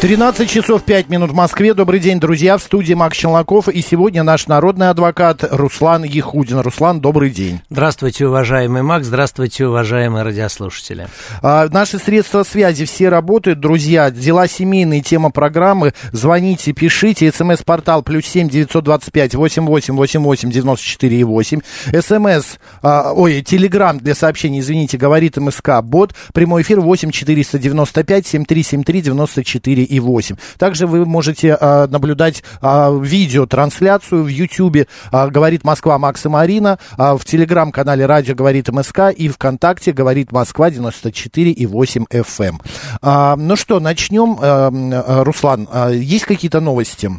13 часов 5 минут в Москве. Добрый день, друзья. В студии Макс Челноков. И сегодня наш народный адвокат Руслан Ехудин. Руслан, добрый день. Здравствуйте, уважаемый Макс. Здравствуйте, уважаемые радиослушатели. А, наши средства связи все работают, друзья. Дела семейные, тема программы. Звоните, пишите. СМС-портал плюс семь девятьсот двадцать пять восемь восемь восемь восемь девяносто четыре и восемь. СМС, а, ой, телеграмм для сообщений, извините, говорит МСК Бот. Прямой эфир восемь четыреста девяносто пять семь три семь три девяносто четыре и 8. Также вы можете а, наблюдать а, видеотрансляцию в YouTube а, «Говорит Москва» Макса Марина, а, в телеграм-канале «Радио говорит МСК» и ВКонтакте «Говорит Москва» 94 и 8 FM. А, ну что, начнем. А, Руслан, а, есть какие-то новости?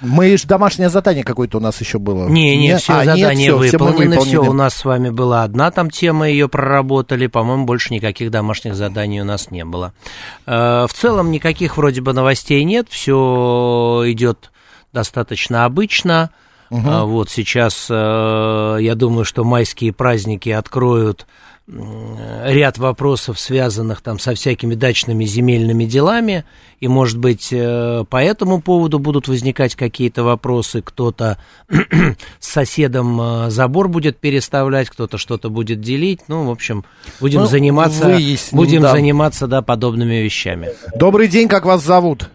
Мы же домашнее задание какое-то у нас еще было. Не, не, все а, задания нет, все, выполнены, все, все у нас с вами была одна там тема, ее проработали, по-моему, больше никаких домашних заданий у нас не было. Э, в целом никаких вроде бы новостей нет, все идет достаточно обычно. Угу. Вот сейчас, э, я думаю, что майские праздники откроют ряд вопросов, связанных там со всякими дачными земельными делами, и, может быть, э, по этому поводу будут возникать какие-то вопросы, кто-то с соседом э, забор будет переставлять, кто-то что-то будет делить, ну, в общем, будем ну, заниматься, выясним, будем да. заниматься, да, подобными вещами. Добрый день, как вас зовут?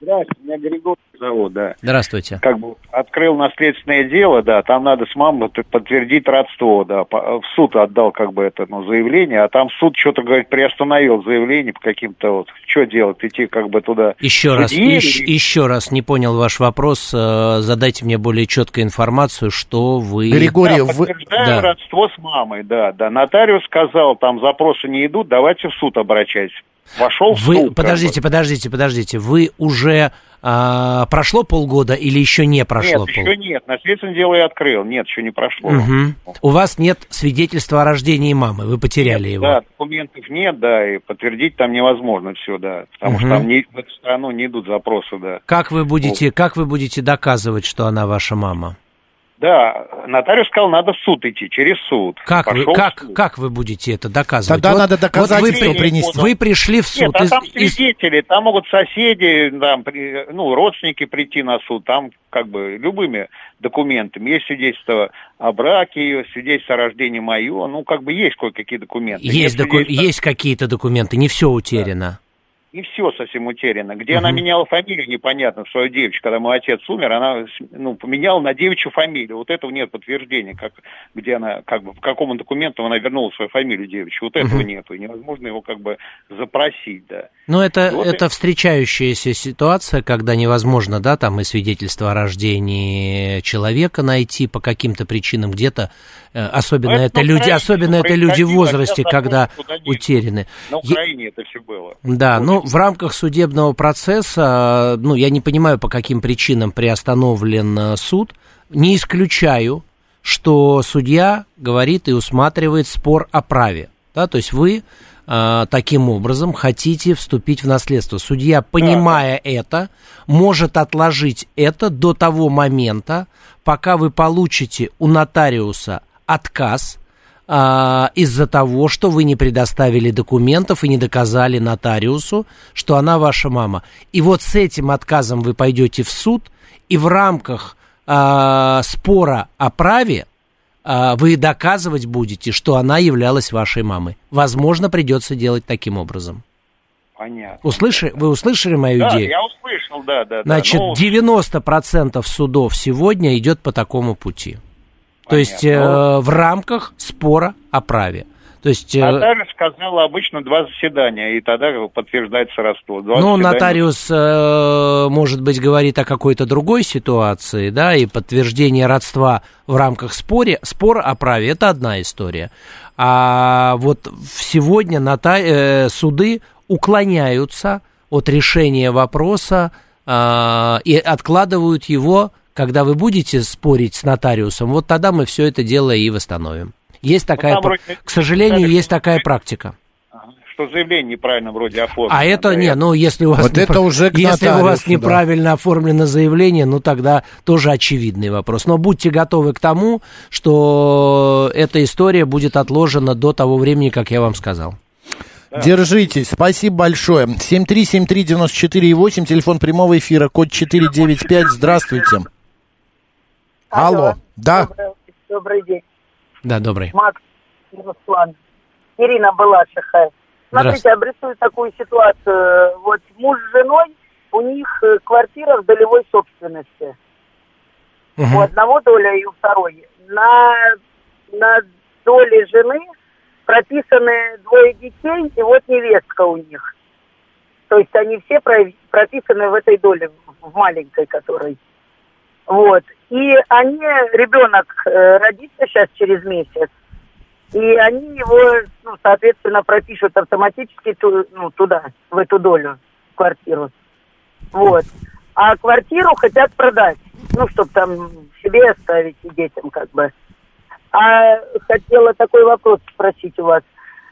Здравствуйте, меня Григорий зовут, да. Здравствуйте. Как бы открыл наследственное дело, да, там надо с мамой подтвердить родство, да. В суд отдал как бы это ну, заявление, а там суд что-то, говорит, приостановил заявление по каким-то вот, что делать, идти как бы туда. Еще раз, или... еще раз, не понял ваш вопрос, э, задайте мне более четкую информацию, что вы... Григорий, да, вы... да. родство с мамой, да, да. Нотариус сказал, там запросы не идут, давайте в суд обращайтесь. Вошел в Вы, подождите, подождите, подождите, вы уже а, прошло полгода или еще не прошло? Нет, пол... еще нет. Наследственное дело я открыл. Нет, еще не прошло. Угу. У вас нет свидетельства о рождении мамы, вы потеряли нет, его. Да, документов нет, да, и подтвердить там невозможно все, да. Потому угу. что там не, в эту страну не идут запросы, да. Как вы будете, вот. как вы будете доказывать, что она ваша мама? Да, нотариус сказал, надо в суд идти, через суд. Как, вы, как, суд. как вы будете это доказывать? Тогда вот, надо доказать, вот вы, принести. Вы пришли в суд. Нет, а там свидетели, из... там могут соседи, там, ну, родственники прийти на суд, там как бы любыми документами. Есть свидетельство о браке ее, свидетельство о рождении мое, ну, как бы есть кое-какие документы. Есть, доку... есть какие-то документы, не все утеряно. Да не все совсем утеряно. Где угу. она меняла фамилию, непонятно, свою девочку. Когда мой отец умер, она ну, поменяла на девичью фамилию. Вот этого нет подтверждения, как, где она, как бы, по какому документу она вернула свою фамилию девичью. Вот этого угу. нету. И невозможно его как бы запросить, да. Ну, это, вот это и... встречающаяся ситуация, когда невозможно, да, там и свидетельство о рождении человека найти по каким-то причинам где-то Э, особенно это, это люди, особенно это люди в возрасте, когда утеряны. На Украине это все было. Да, ну в рамках судебного процесса, ну я не понимаю, по каким причинам приостановлен э, суд, не исключаю, что судья говорит и усматривает спор о праве. Да, то есть вы э, таким образом хотите вступить в наследство. Судья, понимая да. это, может отложить это до того момента, пока вы получите у нотариуса отказ а, из-за того, что вы не предоставили документов и не доказали нотариусу, что она ваша мама. И вот с этим отказом вы пойдете в суд, и в рамках а, спора о праве а, вы доказывать будете, что она являлась вашей мамой. Возможно, придется делать таким образом. Понятно. Услышали, вы услышали мою да, идею? я услышал, да, да. Значит, да, ну... 90% судов сегодня идет по такому пути. То есть э, в рамках спора о праве. То есть, э, нотариус сказал обычно два заседания, и тогда подтверждается родство. Два ну, заседания. нотариус, э, может быть, говорит о какой-то другой ситуации, да, и подтверждение родства в рамках споре, спора о праве – это одна история. А вот сегодня нота, э, суды уклоняются от решения вопроса э, и откладывают его когда вы будете спорить с нотариусом, вот тогда мы все это дело и восстановим. Есть Ну, такая, там вроде- к сожалению, есть такая практика. Что заявление неправильно вроде оформлено. А это да, не, ну если у вас Вот непра- это уже к если у вас нотариусу, да. неправильно оформлено заявление, ну тогда тоже очевидный вопрос. Но будьте готовы к тому, что эта история будет отложена до того времени, как я вам сказал. Держитесь, спасибо большое. 7373948, телефон прямого эфира, код 495, здравствуйте. Алло, да, Добрый, добрый день. Да, добрый. Макс Руслан. Ирина Балашиха. Смотрите, обрисую такую ситуацию. Вот муж с женой, у них э, квартира в долевой собственности. Мгм. У одного доля и у второй. На, на доле жены прописаны двое детей, и вот невестка у них. То есть они все про- прописаны в этой доле, в маленькой которой. Вот. И они, ребенок э, родится сейчас через месяц, и они его, ну, соответственно, пропишут автоматически ту- ну, туда, в эту долю, в квартиру. Вот. А квартиру хотят продать, ну, чтобы там себе оставить и детям как бы. А хотела такой вопрос спросить у вас.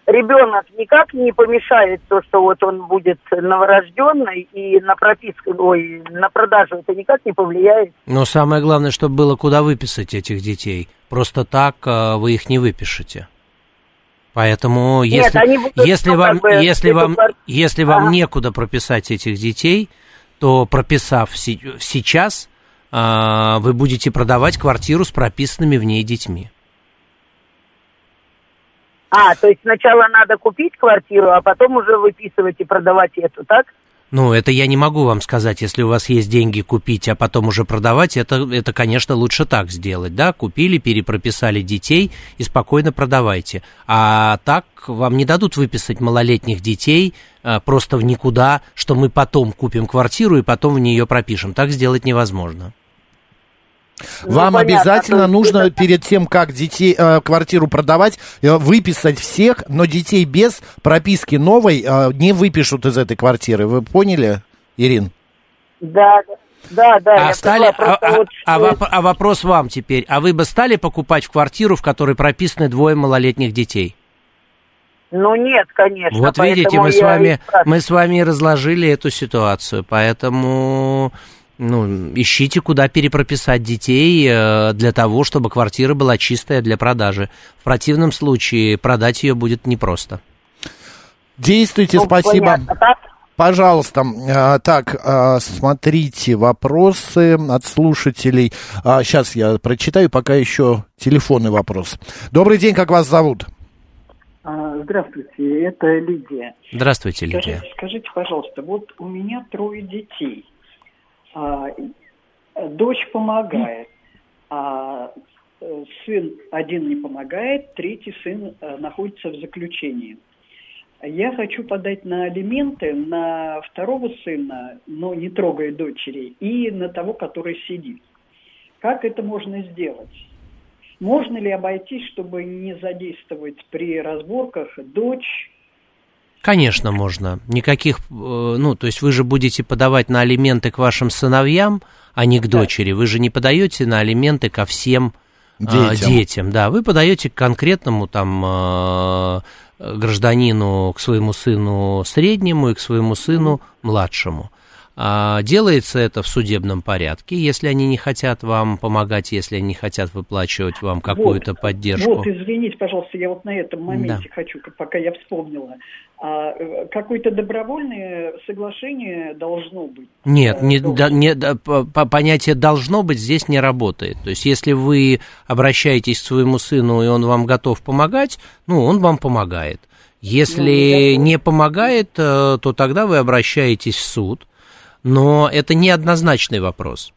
Ребенок никак не помешает то, что вот он будет новорожденный и на прописку, ой, на продажу это никак не повлияет? Но самое главное, чтобы было куда выписать этих детей. Просто так э, вы их не выпишете. Поэтому Нет, если, они будут, если ну, вам, как бы, если вам, если вам Ага. некуда прописать этих детей, то прописав сейчас, а, вы будете продавать квартиру с прописанными в ней детьми. А, то есть сначала надо купить квартиру, а потом уже выписывать и продавать эту, так? Ну, это я не могу вам сказать, если у вас есть деньги купить, а потом уже продавать, это, это, конечно, лучше так сделать, да, купили, перепрописали детей и спокойно продавайте. А так вам не дадут выписать малолетних детей а, просто в никуда, что мы потом купим квартиру и потом в нее пропишем. Так сделать невозможно. Ну, вам понятно, обязательно нужно это- перед тем, как детей, э, квартиру продавать, э, выписать всех, но детей без прописки новой э, не выпишут из этой квартиры. Вы поняли, Ирин? Да, да, да, а, я стали- поняла, а- а- вот а что- а вопрос вам теперь. А вы бы стали покупать в квартиру, в которой прописаны двое малолетних детей? Ну нет, конечно. Вот видите, мы с вами, мы с вами разложили эту ситуацию, поэтому ну, ищите, куда перепрописать детей э, для того, чтобы квартира была чистая для продажи. В противном случае продать ее будет непросто. Действуйте, Ну, спасибо. понятно, так? Пожалуйста, э, так, э, смотрите вопросы от слушателей. Сейчас я прочитаю, пока еще телефонный вопрос. Добрый день, как вас зовут? А, Здравствуйте, это Лидия. Здравствуйте, Лидия. Скажите, скажите, пожалуйста, вот у меня трое детей. А, э, дочь помогает, а э, сын один не помогает, третий сын э, находится в заключении. Я хочу подать на алименты на второго сына, но не трогая дочери, и на того, который сидит. Как это можно сделать? Можно ли обойтись, чтобы не задействовать при разборках дочь? Конечно, можно. Никаких, э, ну, то есть вы же будете подавать на алименты к вашим сыновьям, а не к дочери. Вы же не подаете на алименты ко всем э, Детям. детям. Да, вы подаете к конкретному там э, гражданину, к своему сыну среднему и к своему сыну младшему. А, Делается это в судебном порядке, если они не хотят вам помогать, если они не хотят выплачивать вам какую-то Вот, поддержку. Вот, извините, пожалуйста, я вот на этом моменте хочу, к- пока я вспомнила. А, э, какое-то добровольное соглашение должно быть. Нет, Э, не, да- не- да, по- по- понятие должно быть здесь не работает. То есть, если вы обращаетесь к своему сыну, и он вам готов помогать, ну, он вам помогает. Если Ну, не помогает, э, то тогда вы обращаетесь в суд. Но это неоднозначный вопрос.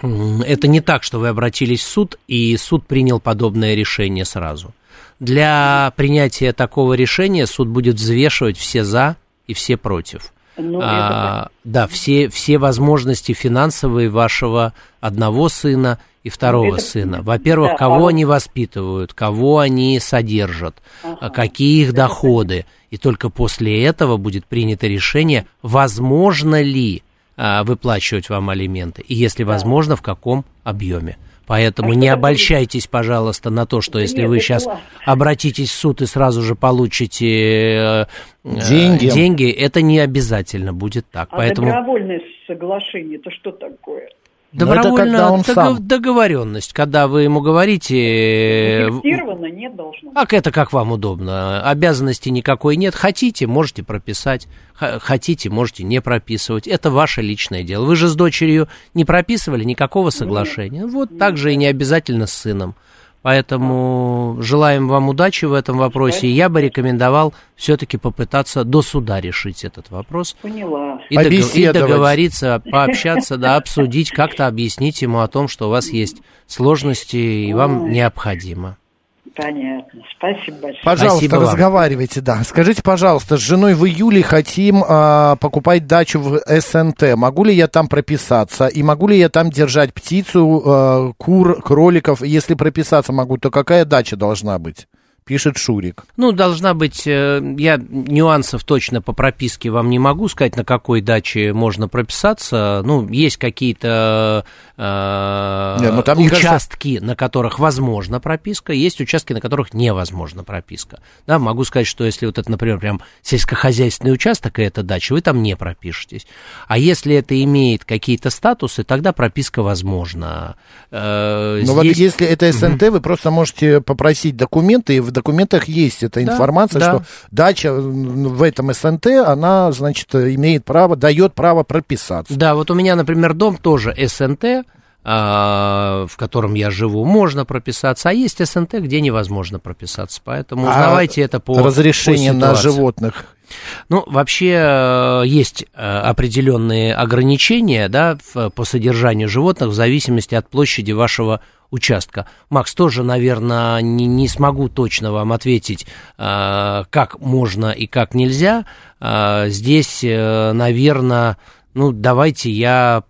Это не так, что вы обратились в суд, и суд принял подобное решение сразу. Для принятия такого решения суд будет взвешивать все за и все против. Ну, это А, да, все, все возможности финансовые вашего одного сына и второго это- сына. Во-первых, да, кого а вот- они воспитывают, кого они содержат, а какие их доходы. И только после этого будет принято решение, возможно ли а, выплачивать вам алименты. И если возможно, в каком объеме. Поэтому а не обольщайтесь, пожалуйста, на то, что если Нет, вы сейчас ладно. обратитесь в суд и сразу же получите э, деньги. деньги, это не обязательно будет так. А Поэтому... добровольное соглашение, это что такое? Добровольно это дог- договоренность, когда вы ему говорите... Фиксировано нет должно. Как это как вам удобно? Обязанности никакой нет. Хотите, можете прописать. Хотите, можете не прописывать. Это ваше личное дело. Вы же с дочерью не прописывали никакого соглашения. Нет. Вот нет. так же и не обязательно с сыном. Поэтому желаем вам удачи в этом вопросе. И я бы рекомендовал все-таки попытаться до суда решить этот вопрос. Поняла. И договориться, пообщаться, да, обсудить, как-то объяснить ему о том, что у вас есть сложности и вам необходимо. Понятно. Спасибо большое. Пожалуйста, Спасибо разговаривайте, вам. да. Скажите, пожалуйста, с женой в июле хотим э, покупать дачу в СНТ. Могу ли я там прописаться? И могу ли я там держать птицу, э, кур, кроликов? Если прописаться могу, то какая дача должна быть? Пишет Шурик. Ну, должна быть, э, я нюансов точно по прописке вам не могу сказать, на какой даче можно прописаться. Ну, есть какие-то э, Нет, ну, там, участки, кажется... на которых возможна прописка, есть участки, на которых невозможна прописка. Да, могу сказать, что если вот это, например, прям сельскохозяйственный участок, и это дача, вы там не пропишетесь. А если это имеет какие-то статусы, тогда прописка возможна. Э, Но ну, здесь... вот если это СНТ, вы просто можете попросить документы, и в документах есть эта информация, да. что дача в этом СНТ, она, значит, имеет право, дает право прописаться. Да, вот у меня, например, дом тоже СНТ, а, в котором я живу, можно прописаться, а есть СНТ, где невозможно прописаться. Поэтому а узнавайте а это по разрешение по на животных. Ну, вообще э, есть э, определенные ограничения да, по содержанию животных в зависимости от площади вашего участка. Макс, тоже, наверное, не, не смогу точно вам ответить, э, как можно и как нельзя. Здесь, наверное, ну, давайте я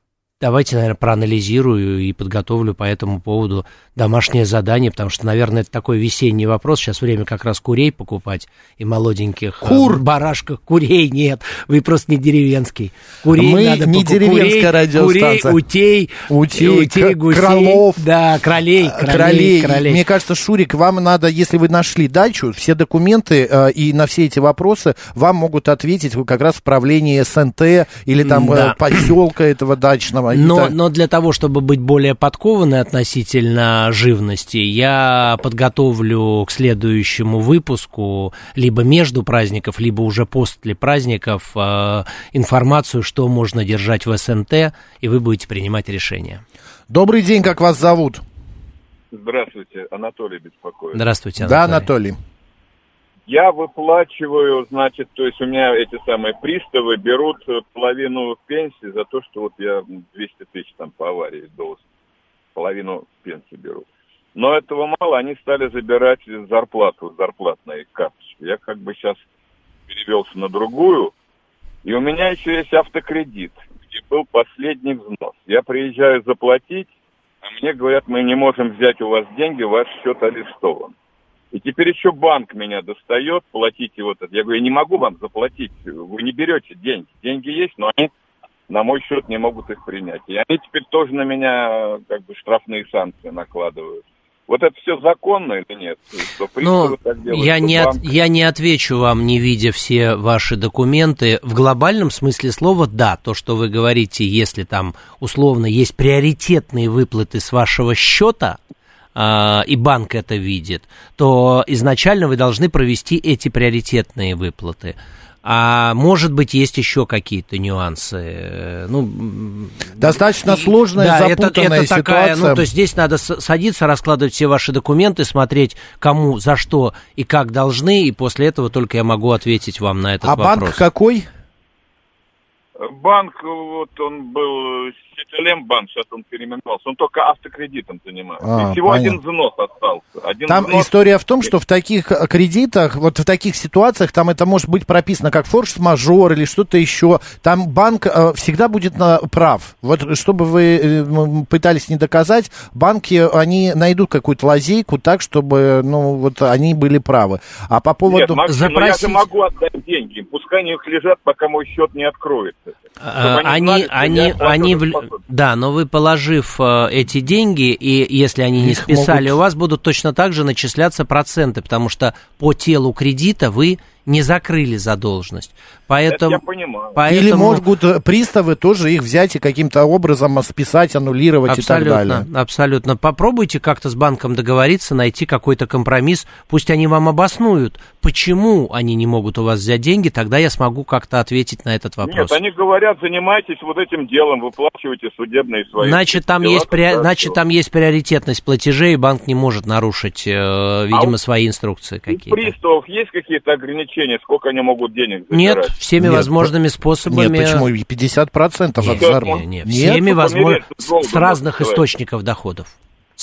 давайте, наверное, проанализирую и подготовлю по этому поводу домашнее задание, потому что, наверное, это такой весенний вопрос. Сейчас время как раз курей покупать и молоденьких. Э, Кур! Барашках. Курей нет. Вы просто не деревенский. Курей Мы надо не деревенская курей, радиостанция. Курей, утей, утей, утей гусей. Кролов. Да, кролей, кролей, кролей. кролей. Мне кажется, Шурик, вам надо, если вы нашли дачу, все документы э, и на все эти вопросы вам могут ответить как раз в правлении СНТ или там да. э, поселка этого дачного но, но для того, чтобы быть более подкованной относительно живности, я подготовлю к следующему выпуску либо между праздников, либо уже после праздников э, информацию, что можно держать в СНТ, и вы будете принимать решение. Добрый день, как вас зовут? Здравствуйте, Анатолий беспокоит. Здравствуйте, Анатолий. Да, Анатолий. Я выплачиваю, значит, то есть у меня эти самые приставы берут половину пенсии за то, что вот я 200 тысяч там по аварии должен. Половину пенсии берут. Но этого мало, они стали забирать зарплату, зарплатные карточки. Я как бы сейчас перевелся на другую, и у меня еще есть автокредит, где был последний взнос. Я приезжаю заплатить, а мне говорят, мы не можем взять у вас деньги, ваш счет арестован. И теперь еще банк меня достает, платите вот это. Я говорю, я не могу вам заплатить, вы не берете деньги. Деньги есть, но они на мой счет не могут их принять. И они теперь тоже на меня как бы штрафные санкции накладывают. Вот это все законно или нет? Ну, я не, от, я не отвечу вам, не видя все ваши документы. В глобальном смысле слова, да, то, что вы говорите, если там условно есть приоритетные выплаты с вашего счета, и банк это видит, то изначально вы должны провести эти приоритетные выплаты. А может быть, есть еще какие-то нюансы. Ну, Достаточно сложная, да, запутанная это, это такая, ситуация. Ну, то есть здесь надо садиться, раскладывать все ваши документы, смотреть, кому, за что и как должны, и после этого только я могу ответить вам на этот а вопрос. А банк какой? Банк, вот он был Сетелембанк, сейчас он переименовался, он только автокредитом занимается. А, всего понятно. один взнос остался. Один там взнос... история в том, что в таких э, кредитах, вот в таких ситуациях, там это может быть прописано как форс-мажор или что-то еще. Там банк э, всегда будет на, прав. Вот чтобы вы э, пытались не доказать, банки, они найдут какую-то лазейку так, чтобы, ну, вот они были правы. А по поводу... Нет, Максим, Запросить... я же могу отдать деньги, пускай они их лежат, пока мой счет не откроется. А, они, они, они, в, да, но вы положив э, эти деньги, и если они не Их списали, могут- у вас будут точно так же начисляться проценты, потому что по телу кредита вы не закрыли задолженность. Поэтому, я понимаю. поэтому Или могут приставы тоже их взять и каким-то образом списать, аннулировать и так далее. Абсолютно, абсолютно. Попробуйте как-то с банком договориться, найти какой-то компромисс. Пусть они вам обоснуют, почему они не могут у вас взять деньги, тогда я смогу как-то ответить на этот вопрос. Нет, они говорят, занимайтесь вот этим делом, выплачивайте судебные свои. Значит, там дела, есть, тогда значит, там есть приоритетность платежей, и банк не может нарушить, э, видимо, у- свои инструкции У какие-то. приставов есть какие-то ограничения, сколько они могут денег Нет, забирать? всеми Нет, возможными способами. Нет, почему? И 50% от Нет, зарплаты. нет, нет, Нет? всеми возможными, с разных источников доходов.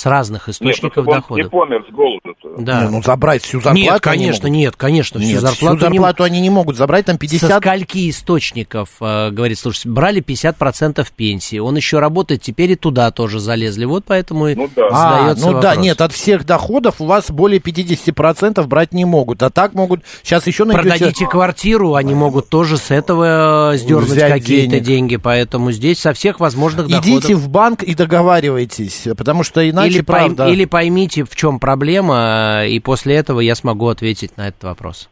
С разных Нет, источников чтобы он не доходов. помер с голоду-то. Да. Не, ну забрать всю зарплату нет, конечно, могут. нет, конечно, всю Нет, зарплату, всю не зарплату они не могут забрать, там Со 50... скольки источников, э, говорит, слушай, брали 50% пенсии, он еще работает, теперь и туда тоже залезли, вот поэтому Ну да. А, задается ну да, вопрос. нет, от всех доходов у вас более 50% брать не могут. А так могут... Сейчас еще найдете... Продадите квартиру, они могут тоже с этого э, сдернуть Взять какие-то денег. деньги, поэтому здесь со всех возможных доходов... Идите в банк и договаривайтесь, потому что иначе, или, пойм- правда... или поймите, в чем проблема, и после этого я смогу ответить на этот вопрос.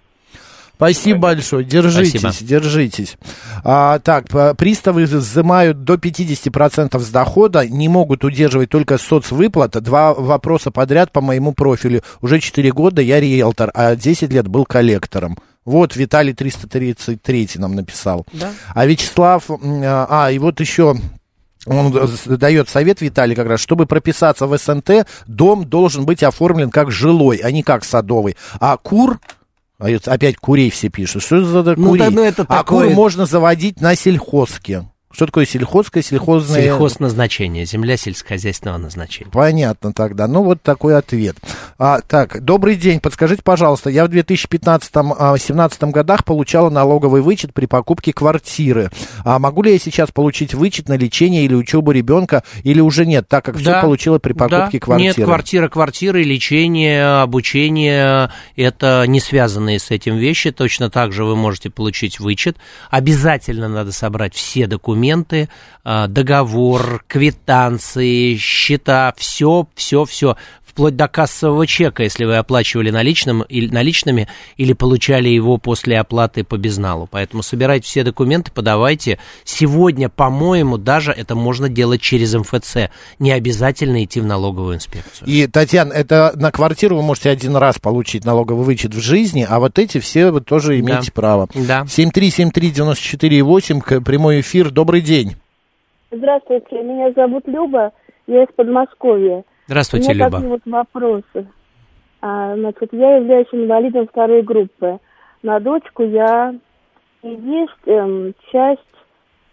Спасибо большое, держитесь, Спасибо. держитесь. А, так, приставы взимают до 50% с дохода, не могут удерживать только соцвыплат. Два вопроса подряд по моему профилю. Уже 4 года я риэлтор, а 10 лет был коллектором. Вот Виталий 333 нам написал. Да. А Вячеслав, м, а, и вот еще он д- дает совет, Виталий, как раз, чтобы прописаться в СНТ, дом должен быть оформлен как жилой, а не как садовый. А кур, а опять курей все пишут, что за Ну курей? да, ну это а такое- кур можно заводить на сельхозке. Что такое сельхозское, сельхозное? Сельхозназначение, земля сельскохозяйственного назначения. Понятно тогда. Ну, вот такой ответ. А, так, добрый день. Подскажите, пожалуйста, я в 2015-2017 годах получала налоговый вычет при покупке квартиры. А могу ли я сейчас получить вычет на лечение или учебу ребенка, или уже нет, так как все Да, получила при покупке да. квартиры? Нет, квартира, квартиры, лечение, обучение, это не связанные с этим вещи. Точно так же вы можете получить вычет. Обязательно надо собрать все документы, а, договор, квитанции, счета, все, все, все вплоть до кассового чека, если вы оплачивали наличным, или, наличными или получали его после оплаты по безналу. Поэтому собирайте все документы, подавайте. Сегодня, по-моему, даже это можно делать через МФЦ. Не обязательно идти в налоговую инспекцию. И, Татьяна, это на квартиру вы можете один раз получить налоговый вычет в жизни, а вот эти все вы тоже имеете право. Да. 7373948, к- прямой эфир, добрый день. Здравствуйте, меня зовут Люба, я из Подмосковья. Здравствуйте, У меня Люба. такие вот вопросы. А, значит, я являюсь инвалидом второй группы. На дочку я и есть эм, часть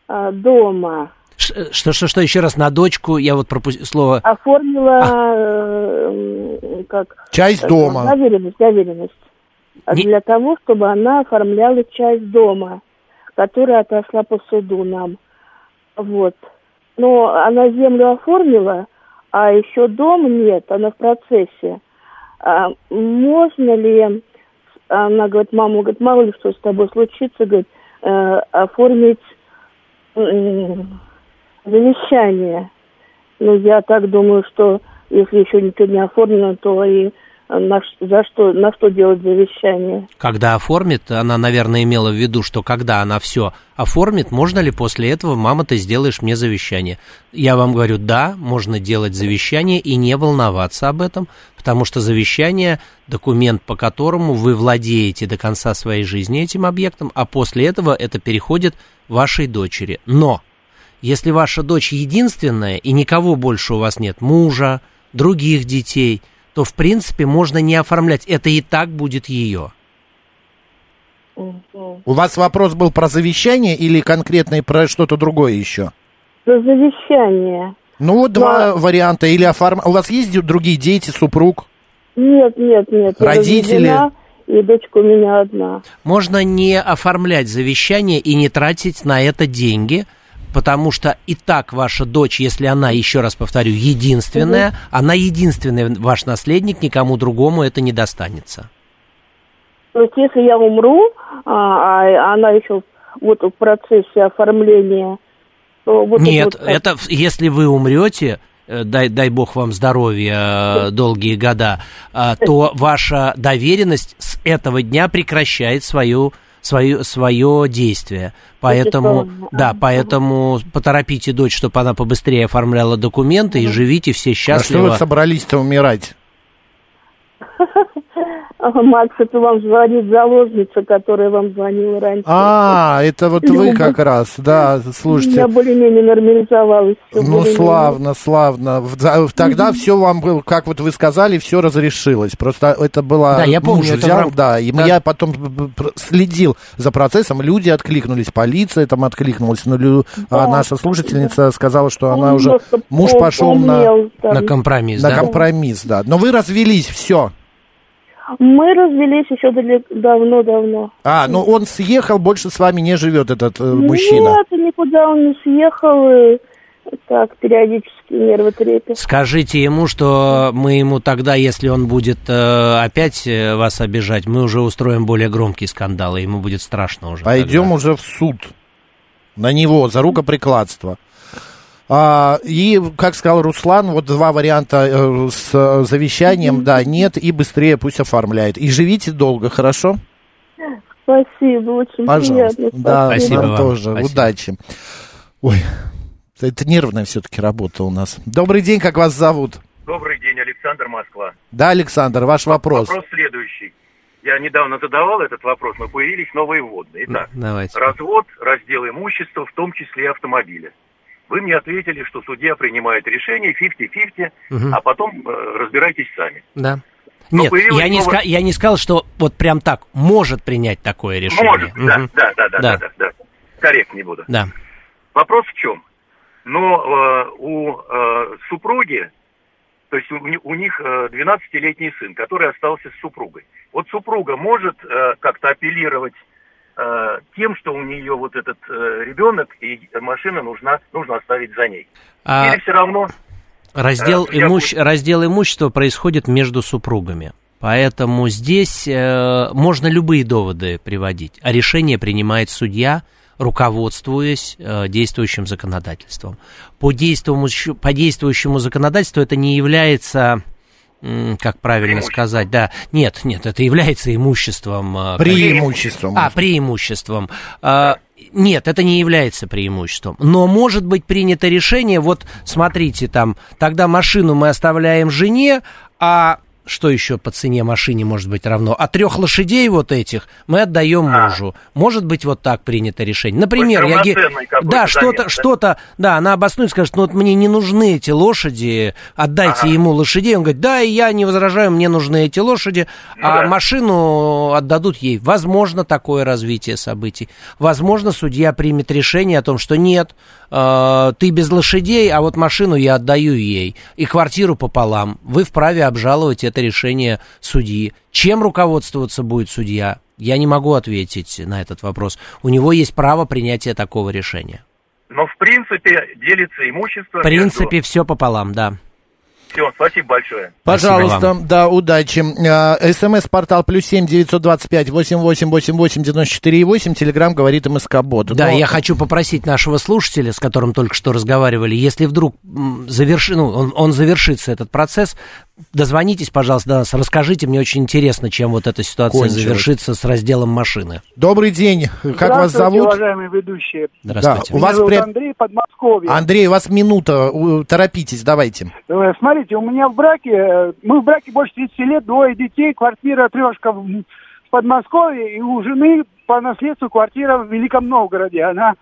а, дома. Ш- Что, что, что, еще раз, на дочку, я вот пропустил слово... Оформила э, м, как Часть как, дома. доверенность, доверенность. А Не- Для того, чтобы она оформляла часть дома, которая отошла по суду нам. Вот. Но она землю оформила, а еще дом нет, она в процессе. А можно ли, она говорит, мама, говорит, мало ли что с тобой случится, говорит, э, оформить м, завещание. Ну, я так думаю, что если еще ничего не оформлено, то и на, ш- за что, на что делать завещание? Когда оформит, она, наверное, имела в виду, что когда она все оформит, можно ли после этого, мама, ты сделаешь мне завещание? Я вам говорю, да, можно делать завещание и не волноваться об этом, потому что завещание – документ, по которому вы владеете до конца своей жизни этим объектом, а после этого это переходит вашей дочери. Но если ваша дочь единственная и никого больше у вас нет, мужа, других детей, то в принципе можно не оформлять. Это и так будет ее. У вас вопрос был про завещание или конкретно про что-то другое еще? За завещание. Ну, вот два Да. варианта. Или оформ... У вас есть другие дети, супруг? Нет, нет, нет. Родители? И дочка у меня одна. Можно не оформлять завещание и не тратить на это деньги, потому что и так ваша дочь, если она, еще раз повторю, единственная, она единственный ваш наследник, никому другому это не достанется. То есть, если я умру, а, а она еще вот в процессе оформления что вот Нет, это, вот, это если вы умрете, э, дай, дай бог вам здоровья э, долгие года, а, то ваша доверенность с этого дня прекращает свою свое, свое действие. Поэтому, да, поэтому поторопите дочь, чтобы она побыстрее оформляла документы и живите все А что счастливо. вы собрались-то умирать? Ага, Макс, это вам звонит заложница, которая вам звонила раньше. А, это вот вы как раз, да, У слушайте. меня более-менее нормализовалось. всё, Ну, более-менее. славно, славно. Тогда все вам было, как вот вы сказали, все разрешилось. Просто это было... Да, я помню, муж это в взял, да, и Да. я потом следил за процессом, люди откликнулись, полиция там откликнулась, но лю- а наша слушательница сказала, что она Он уже... Муж пошел на. На компромисс, на да? компромисс, да. Но вы развелись, все. Мы развелись еще давно-давно. А, ну он съехал, больше с вами не живет этот э, мужчина. Нет, никуда он не съехал. И так, периодически нервы трепет. Скажите ему, что мы ему тогда, если он будет э, опять э, вас обижать, мы уже устроим более громкий скандал, и ему будет страшно уже. Пойдем тогда. уже в суд на него за рукоприкладство. А, и, как сказал Руслан, вот два варианта э, с э, завещанием, да, нет, и быстрее пусть оформляет. И живите долго, хорошо? Спасибо, очень Пожалуйста. приятно. Да, Спасибо вам. тоже. Спасибо. Удачи. Ой, это нервная все-таки работа у нас. Добрый день, как вас зовут? Добрый день, Александр Москва. Да, Александр, ваш вопрос. Вопрос следующий. Я недавно задавал этот вопрос, но появились новые вводные. Итак, Давайте. развод, раздел имущества, в том числе автомобиля. Вы мне ответили, что судья принимает решение 50-50, Мгм. а потом э, разбирайтесь сами. Да. Но Нет, я не, ска- я не сказал, что вот прям так может принять такое решение. Может, да, Мгм. да, да, да, Да. да, да, да. Коррект не буду. Да. Вопрос в чем? Но э, у э, супруги, то есть у, у них э, 12-летний сын, который остался с супругой. Вот супруга может э, как-то апеллировать тем, что у нее вот этот э, ребенок и машина нужна, нужно оставить за ней. А Или все равно раздел, Э, я имущ- раздел имущества происходит между супругами. Поэтому здесь э, можно любые доводы приводить, а решение принимает судья, руководствуясь э, действующим законодательством. По действующему, по действующему законодательству это не является, как правильно сказать, да, нет, нет, это является имуществом. э, Преимуществом. а, преимуществом. А, нет, это не является преимуществом. Но может быть принято решение, вот смотрите, там, тогда машину мы оставляем жене, а что еще по цене машине может быть равно? А трех лошадей вот этих мы отдаем А. мужу. Может быть вот так принято решение. Например, я... ге- Да, что-то, да? что-то, да, она обоснует, скажет, ну вот мне не нужны эти лошади, отдайте Ага. ему лошадей. Он говорит, да, и я не возражаю, мне нужны эти лошади, Ну а да. машину отдадут ей. Возможно такое развитие событий. Возможно, судья примет решение о том, что нет, э, ты без лошадей, а вот машину я отдаю ей. И квартиру пополам. Вы вправе обжаловать это решение судьи. Чем руководствоваться будет судья? Я не могу ответить на этот вопрос. У него есть право принятия такого решения. Но в принципе делится имущество. В принципе, все пополам, да. Все, спасибо большое. Пожалуйста, Спасибо да, удачи. А, СМС-портал плюс семь девятьсот двадцать пять восемь восемь восемь восемь девяносто четыре восемь. Телеграмм говорит МСК Бот. Да, Но- я хочу попросить нашего слушателя, с которым только что разговаривали, если вдруг заверши, ну, он, он завершится этот процесс, дозвонитесь, пожалуйста, до нас, расскажите, мне очень интересно, чем вот эта ситуация Кончилось. завершится с разделом машины. Добрый день. Как вас зовут? уважаемые ведущие. Здравствуйте. Да, у Меня вас зовут прям- Андрей, Подмосковье. Андрей, у вас минута. У- Торопитесь, давайте. Э, Смотрите, у меня в браке, э, мы в браке больше 30 лет, двое детей, квартира трешка в в Подмосковье, и у жены по наследству квартира в Великом Новгороде. Она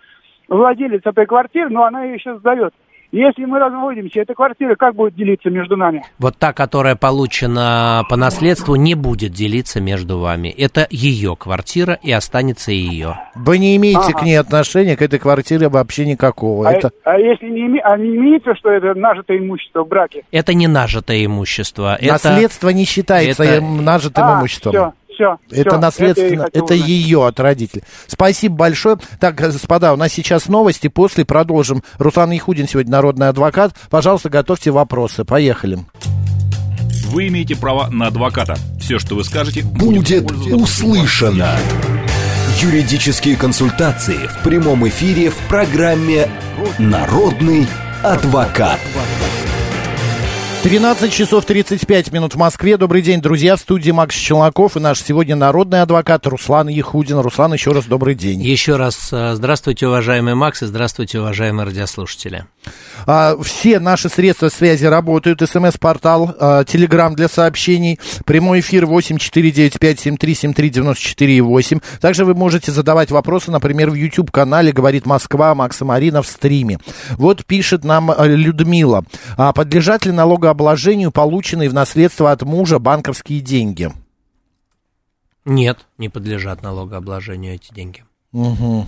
владелец этой квартиры, но она ее сейчас сдает. Если мы разводимся, эта квартира как будет делиться между нами? Вот та, которая получена по наследству, не будет делиться между вами. Это ее квартира и останется ее. Вы не имеете Ага. к ней отношения, к этой квартире вообще никакого. А, Это... а если не, име- а не имеется, что это нажитое имущество в браке? Это не нажитое имущество. Это... Наследство не считается это- им нажитым а, имуществом. все, все. Это наследственно, это, ее от родителей. Спасибо большое. Так, господа, у нас сейчас новости, после продолжим. Руслан Яхудин сегодня народный адвокат. Пожалуйста, готовьте вопросы. Поехали. Вы имеете право на адвоката. Все, что вы скажете, Будет пользоваться- услышано. Юридические консультации в прямом эфире в программе «Народный адвокат». 13 часов 35 минут в Москве. Добрый день, друзья. В студии Макс Челноков и наш сегодня народный адвокат Руслан Яхудин. Руслан, еще раз добрый день. Еще раз э, здравствуйте, уважаемый Макс, и здравствуйте, уважаемые радиослушатели. А, все наши средства связи работают. СМС-портал, а, Телеграм для сообщений, прямой эфир 8495-7373-94-8. Также вы можете задавать вопросы, например, в YouTube-канале «Говорит Москва» Макса Марина в стриме. Вот пишет нам э, Людмила. А, подлежат ли налогообложению полученные в наследство от мужа банковские деньги? Нет, не подлежат налогообложению эти деньги. Угу.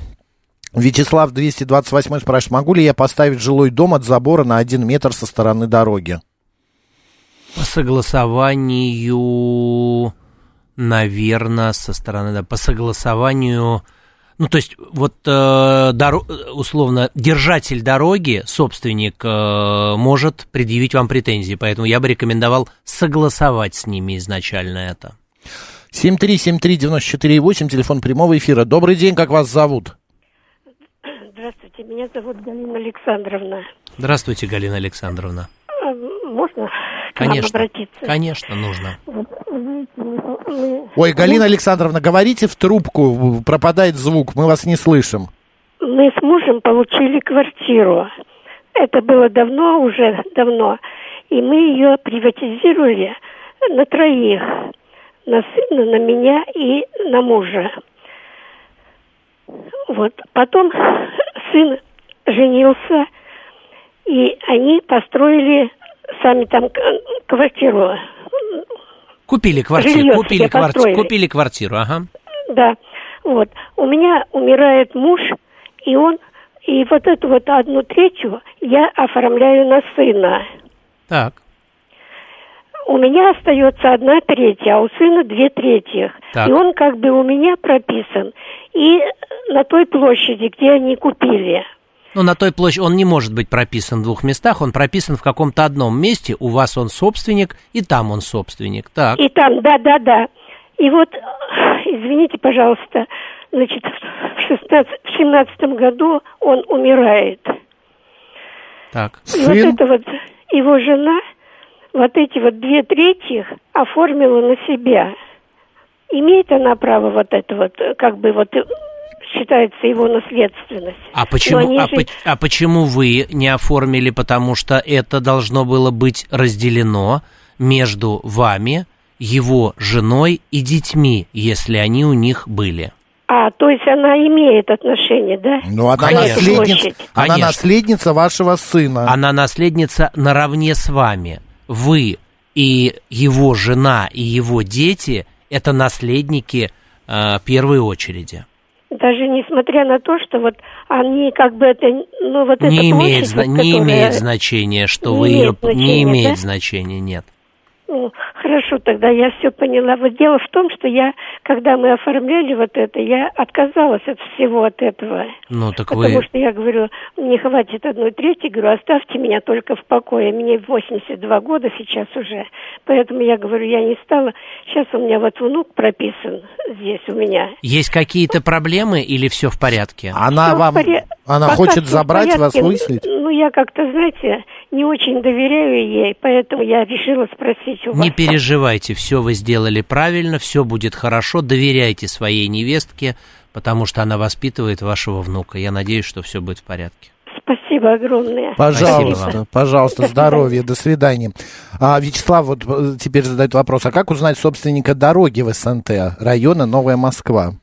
Вячеслав 228 спрашивает, могу ли я поставить жилой дом от забора на один метр со стороны дороги? По согласованию, наверное, со стороны, да, по согласованию, ну, то есть, вот, э, доро, условно, держатель дороги, собственник, э, может предъявить вам претензии, поэтому я бы рекомендовал согласовать с ними изначально это. 7373948, телефон прямого эфира. Добрый день, как вас зовут? Здравствуйте, меня зовут Галина Александровна. Здравствуйте, Галина Александровна. А, Можно Конечно, обратиться? конечно, нужно. Ой, Галина Александровна, говорите в трубку, пропадает звук, мы вас не слышим. Мы с мужем получили квартиру. Это было давно, уже давно. И мы ее приватизировали на троих. На сына, на меня и на мужа. Вот. Потом сын женился, и они построили сами там к- квартиру. Купили квартиру, Жилье купили, себе кварти- построили. купили квартиру, ага. Да, вот. У меня умирает муж, и он, и вот эту вот одну третью я оформляю на сына. Так, У меня остается одна третья, а у сына две трети. Так. И он как бы у меня прописан. И на той площади, где они купили. Ну на той площади он не может быть прописан в двух местах, он прописан в каком-то одном месте, у вас он собственник, и там он собственник, так. И там, да, да, да. И вот, извините, пожалуйста, значит, в, 16, в 17 году он умирает. Так. И вот это вот его жена, вот эти вот две трети оформила на себя. Имеет она право вот это вот, как бы вот считается его наследственность. А почему, а, же- а почему вы не оформили, потому что это должно было быть разделено между вами, его женой и детьми, если они у них были? А, то есть она имеет отношение, да? Ну, она, Конечно. наследница, она Конечно. наследница вашего сына. Она наследница наравне с вами. Вы и его жена и его дети – это наследники э, первой очереди. Даже несмотря на то, что вот они как бы это, ну вот не эта имеет, площадь, зна- вот, не которая- имеет значения, что Не вы ее... имеет Не значения, имеет да? значения, нет. Ну, хорошо, тогда я все поняла. Вот дело в том, что я, когда мы оформляли вот это, я отказалась от всего от этого. Ну, так Потому вы... что я говорю, мне хватит одной трети, говорю, оставьте меня только в покое. Мне 82 года сейчас уже. Поэтому я говорю, я не стала. Сейчас у меня вот внук прописан здесь у меня. Есть какие-то проблемы или все в порядке? Она Всё в вам, поря- она Пока хочет забрать вас, порядке. выселить? Ну, я как-то, знаете, не очень доверяю ей, поэтому я решила спросить у вас. Не переживайте, все вы сделали правильно, все будет хорошо, доверяйте своей невестке, потому что она воспитывает вашего внука. Я надеюсь, что все будет в порядке. Спасибо огромное. Пожалуйста, Спасибо пожалуйста, здоровья, до свидания. А, Вячеслав вот э, теперь задает вопрос, а как узнать собственника дороги в СНТ района Новая Москва?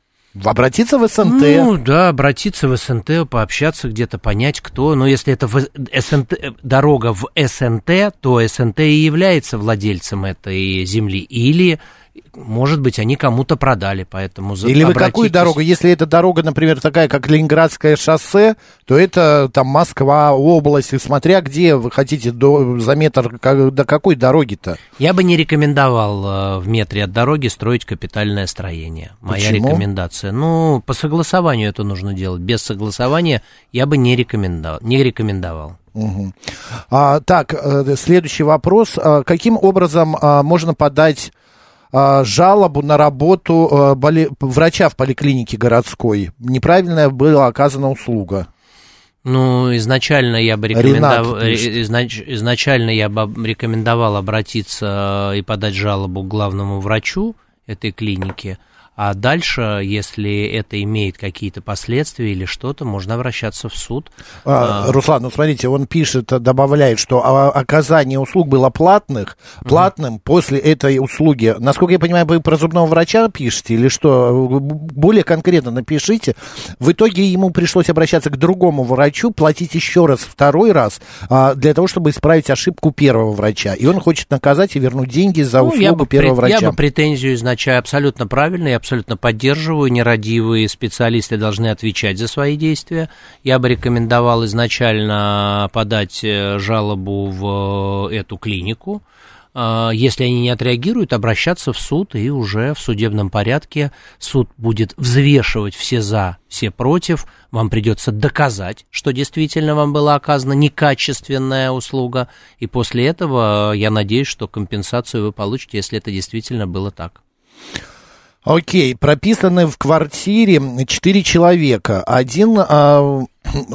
Обратиться в СНТ? Ну да, обратиться в СНТ, пообщаться где-то, понять, кто. Но если это в СНТ, э, дорога в СНТ, то СНТ и является владельцем этой земли. Или, может быть, они кому-то продали, поэтому Или вы какую дорогу? Если это дорога, например, такая, как Ленинградское шоссе, то это там Москва, область, и смотря где вы хотите до, за метр, как- до какой дороги-то? Я бы не рекомендовал э, в метре от дороги строить капитальное строение. Моя Почему? рекомендация. Ну, по согласованию это нужно делать. Без согласования я бы не рекомендовал. Не рекомендовал. Мгм. А, так, э, следующий вопрос. А, каким образом а, можно подать жалобу на работу а, боли... врача в поликлинике городской. Неправильная была оказана услуга. Ну, изначально я бы рекомендовал, изнач, изначально я бы рекомендовал обратиться и подать жалобу к главному врачу этой клиники. А дальше, если это имеет какие-то последствия или что-то, можно обращаться в суд. А, Руслан, ну смотрите, он пишет, добавляет, что оказание услуг было платных, платным mm-hmm. после этой услуги. Насколько я понимаю, вы про зубного врача пишете или что? Более конкретно напишите. В итоге ему пришлось обращаться к другому врачу, платить еще раз, второй раз, а, для того, чтобы исправить ошибку первого врача. И он хочет наказать и вернуть деньги за ну, услугу первого врача. Я бы претензию изначаю абсолютно правильно. Я абсолютно поддерживаю. Нерадивые специалисты должны отвечать за свои действия. Я бы рекомендовал изначально подать э, жалобу в э, эту клинику. А, если они не отреагируют, обращаться в суд, и уже в судебном порядке суд будет взвешивать все за, все против. Вам придется доказать, что действительно вам была оказана некачественная услуга. И после этого я надеюсь, что компенсацию вы получите, если это действительно было так. Окей, прописаны в квартире четыре человека. Один а,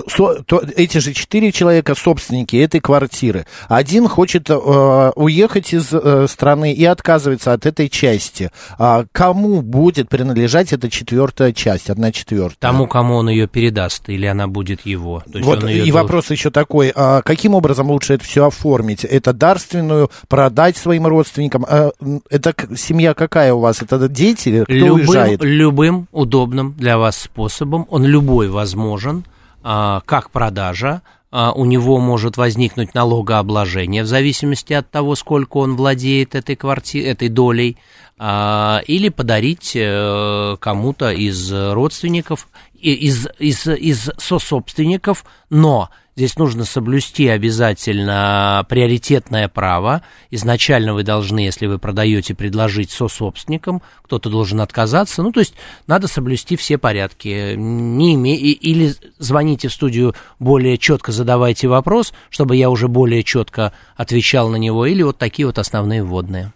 со, то, эти же четыре человека собственники этой квартиры. Один хочет э, уехать из э, страны и отказывается от этой части. А кому будет принадлежать эта четвертая часть, одна четвертая? Тому, кому он ее передаст, или она будет его. То есть вот, и должен... вопрос еще такой, а каким образом лучше это все оформить? Это дарственную продать своим родственникам? А, это семья какая у вас? Это дети? Кто любым, уезжает? Любым удобным для вас способом, он любой возможен. А, как продажа, а, у него может возникнуть налогообложение в зависимости от того, сколько он владеет этой, кварти... этой долей, а, или подарить э, кому-то из родственников, из, из, из сособственников, но Здесь нужно соблюсти обязательно приоритетное право. Изначально вы должны, если вы продаете, предложить сособственникам, кто-то должен отказаться. Ну, то есть надо соблюсти все порядки. Не име... Или звоните в студию, более четко задавайте вопрос, чтобы я уже более четко отвечал на него, или вот такие вот основные вводные.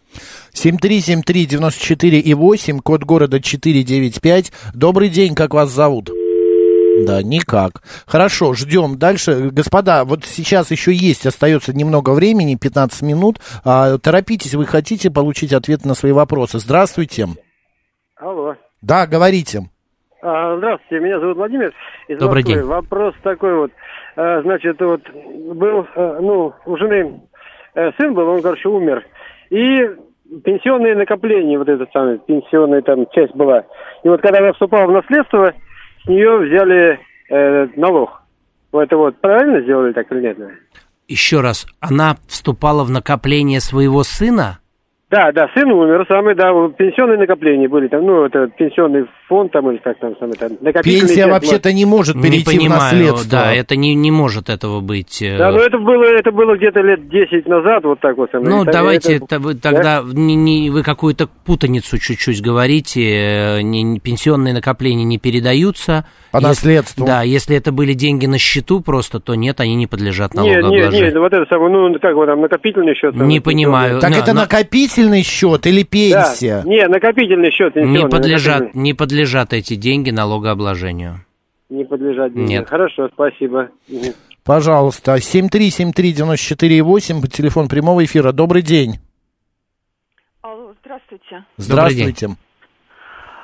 7373948 и 8, код города 495. Добрый день, как вас зовут? Да, никак. Хорошо, ждем дальше. Господа, вот сейчас еще есть, остается немного времени, 15 минут. А, торопитесь, вы хотите получить ответ на свои вопросы. Здравствуйте. Алло. Да, говорите. А, здравствуйте, меня зовут Владимир. Из Добрый Москвы. день. Вопрос такой вот. А, значит, вот был, а, ну, у жены э, сын был, он, короче, умер. И пенсионные накопления, вот эта самая пенсионная там часть была. И вот когда она вступала в наследство, с нее взяли э, налог. Это вот правильно сделали так или нет? Еще раз, она вступала в накопление своего сына? Да, да, сын умер, самый, да, пенсионные накопления были там, ну, это пенсионный фонд там или как там, самый, там, Пенсия вообще-то не может перейти не понимаю, в наследство. Да, это не, не может этого быть. Э, да, но это было, это было где-то лет 10 назад, вот так вот. Самый. Ну, это, давайте, это, вы, тогда да? не, не, вы какую-то путаницу чуть-чуть говорите, э, не, не, пенсионные накопления не передаются. По если, наследству. Да, если это были деньги на счету просто, то нет, они не подлежат налогообложению. Нет, нет, нет, вот это самое, ну, как вот там, накопительный счет. Не понимаю. Так но, это но... накопительный счет или пенсия? Да. Не, накопительный счет. Не подлежат, не подлежат эти деньги налогообложению. Не подлежат деньги. Нет. Хорошо, спасибо. Пожалуйста, 7373948, телефон прямого эфира. Добрый день. Алло, здравствуйте. Здравствуйте.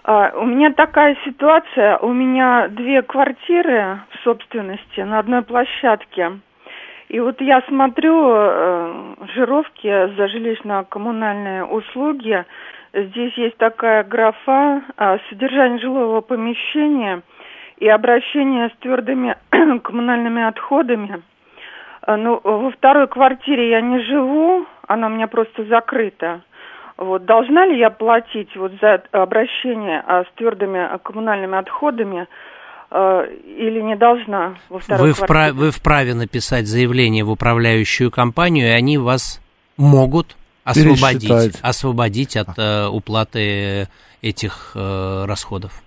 А, у меня такая ситуация. У меня две квартиры в собственности на одной площадке. И вот я смотрю э, жировки за жилищно-коммунальные услуги. Здесь есть такая графа э, содержание жилого помещения и обращение с твердыми коммунальными отходами. Э, ну, во второй квартире я не живу, она у меня просто закрыта. Вот, должна ли я платить вот за обращение а, с твердыми коммунальными отходами Э, или не должна во второй вы, вправе, вы вправе написать заявление в управляющую компанию, и они вас могут освободить, освободить от э, уплаты этих э, расходов.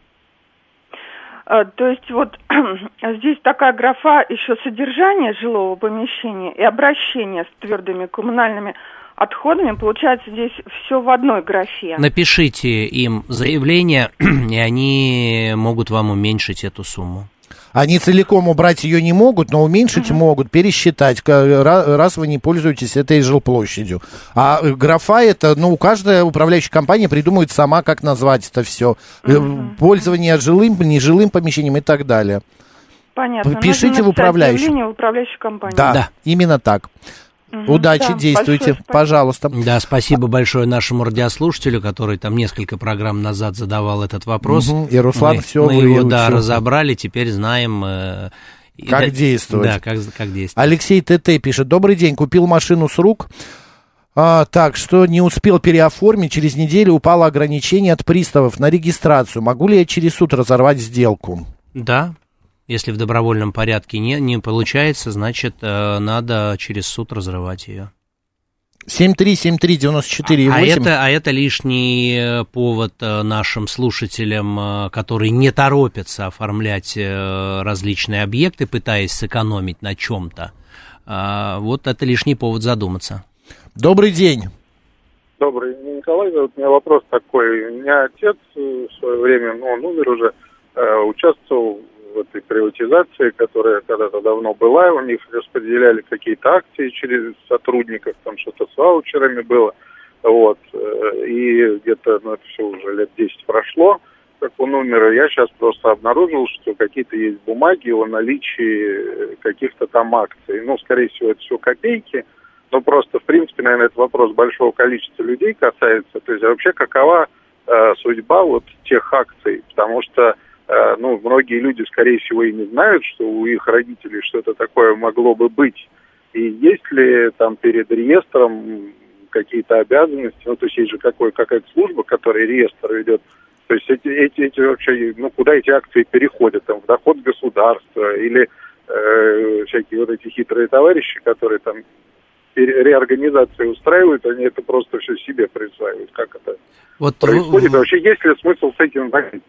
Э, то есть вот здесь такая графа еще содержание жилого помещения и обращение с твердыми коммунальными отходами. Получается, здесь все в одной графе. Напишите им заявление, и они могут вам уменьшить эту сумму. Они целиком убрать ее не могут, но уменьшить угу. могут, пересчитать, раз вы не пользуетесь этой жилплощадью. А э, графа это, ну, каждая управляющая компания придумывает сама, как назвать это все. Угу. Пользование жилым, нежилым помещением и так далее. Понятно. Пишите в управляющую. в управляющую компанию. Да, да. именно так. Угу, Удачи, да, действуйте, пожалуйста. Да, спасибо большое нашему радиослушателю, который там несколько программ назад задавал этот вопрос. Угу, и Руслан мы, все Мы его, да, разобрали, теперь знаем... Э, как да, действовать. Да, как, как действовать. Алексей ТТ пишет. Добрый день, купил машину с рук. А, так, что не успел переоформить, через неделю упало ограничение от приставов на регистрацию. Могу ли я через суд разорвать сделку? Да, если в добровольном порядке не, не получается, значит, э, надо через суд разрывать ее. 7373948. А, а, это, а это лишний э, повод э, нашим слушателям, которые не торопятся оформлять различные объекты, пытаясь сэкономить на чем-то. А, вот это лишний повод задуматься. Добрый день. Добрый. Николай, вот у меня вопрос такой. У меня отец в свое время, ну, он умер уже, участвовал в этой приватизации, которая когда-то давно была, у них распределяли какие-то акции через сотрудников, там что-то с ваучерами было, вот, э, и где-то, ну, это все уже лет 10 прошло, как он умер, я сейчас просто обнаружил, что какие-то есть бумаги о наличии каких-то там акций. Ну, скорее всего, это все копейки, но просто, в принципе, наверное, это вопрос большого количества людей касается. То есть вообще какова э, судьба вот тех акций? Потому что Э, ну, многие люди, скорее всего, и не знают, что у их родителей что-то такое могло бы быть. И есть ли там перед реестром какие-то обязанности, ну, то есть есть же какой, какая-то служба, которая реестр ведет, то есть эти, эти, эти вообще, ну, куда эти акции переходят, там, в доход государства или э, всякие вот эти хитрые товарищи, которые там реорганизации устраивают, они это просто все себе присваивают. Как это вот происходит? Вообще есть ли смысл с этим возиться?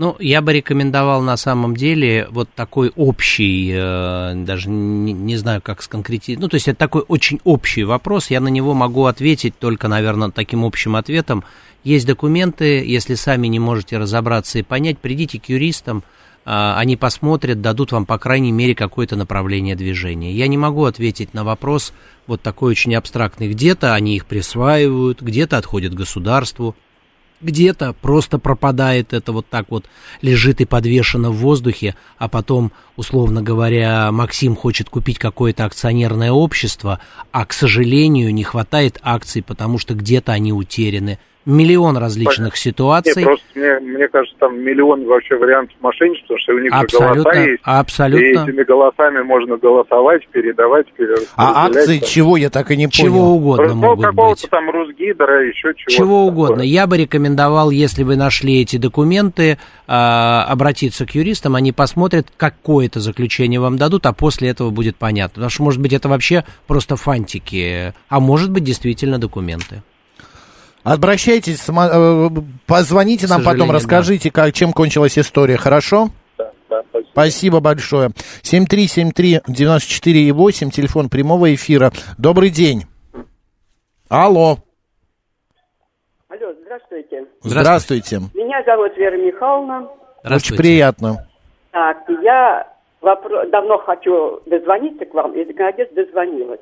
Ну, я бы рекомендовал на самом деле вот такой общий, э, даже не, не знаю, как сконкретизировать, ну, то есть это такой очень общий вопрос, я на него могу ответить только, наверное, таким общим ответом. Есть документы, если сами не можете разобраться и понять, придите к юристам, э, они посмотрят, дадут вам, по крайней мере, какое-то направление движения. Я не могу ответить на вопрос вот такой очень абстрактный. Где-то они их присваивают, где-то отходят государству, где-то просто пропадает это вот так вот, лежит и подвешено в воздухе, а потом, условно говоря, Максим хочет купить какое-то акционерное общество, а, к сожалению, не хватает акций, потому что где-то они утеряны миллион различных ситуаций. Нет, просто мне, мне кажется, там миллион вообще вариантов мошенничества, что у них абсолютно, голоса есть. Абсолютно. И этими голосами можно голосовать, передавать, перераспределять. А акции там. чего, я так и не понял. Чего угодно ну, могут какого-то быть. там Русгидра, еще чего Чего угодно. Такое. Я бы рекомендовал, если вы нашли эти документы, а, обратиться к юристам, они посмотрят, какое-то заключение вам дадут, а после этого будет понятно. Потому что, может быть, это вообще просто фантики, а может быть, действительно документы. Обращайтесь, э, позвоните нам потом, расскажите, да. как, чем кончилась история, хорошо? Да, да, спасибо. спасибо большое. 7373948, телефон прямого эфира. Добрый день. Алло. Алло, здравствуйте. Здравствуйте. Меня зовут Вера Михайловна. Очень приятно. Так, я вопро... давно хочу дозвониться к вам, и наконец дозвонилась.